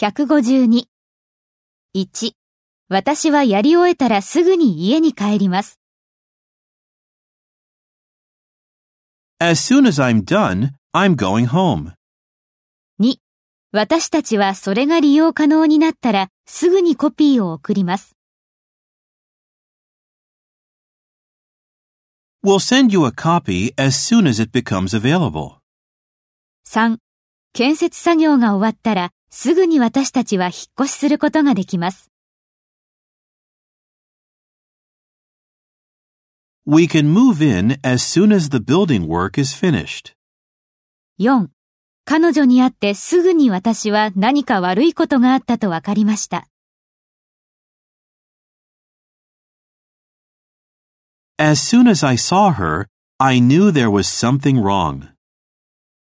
152。1、私はやり終えたらすぐに家に帰ります。As soon as I'm done, I'm going home. 2、私たちはそれが利用可能になったらすぐにコピーを送ります。We'll send you a copy as soon as it becomes available. 3、建設作業が終わったらすぐに私たちは引っ越しすることができます。We can move in as soon as the building work is finished. 4、彼女に会ってすぐに私は何か悪いことがあったと分かりました。As soon as I saw her, I knew there was something wrong.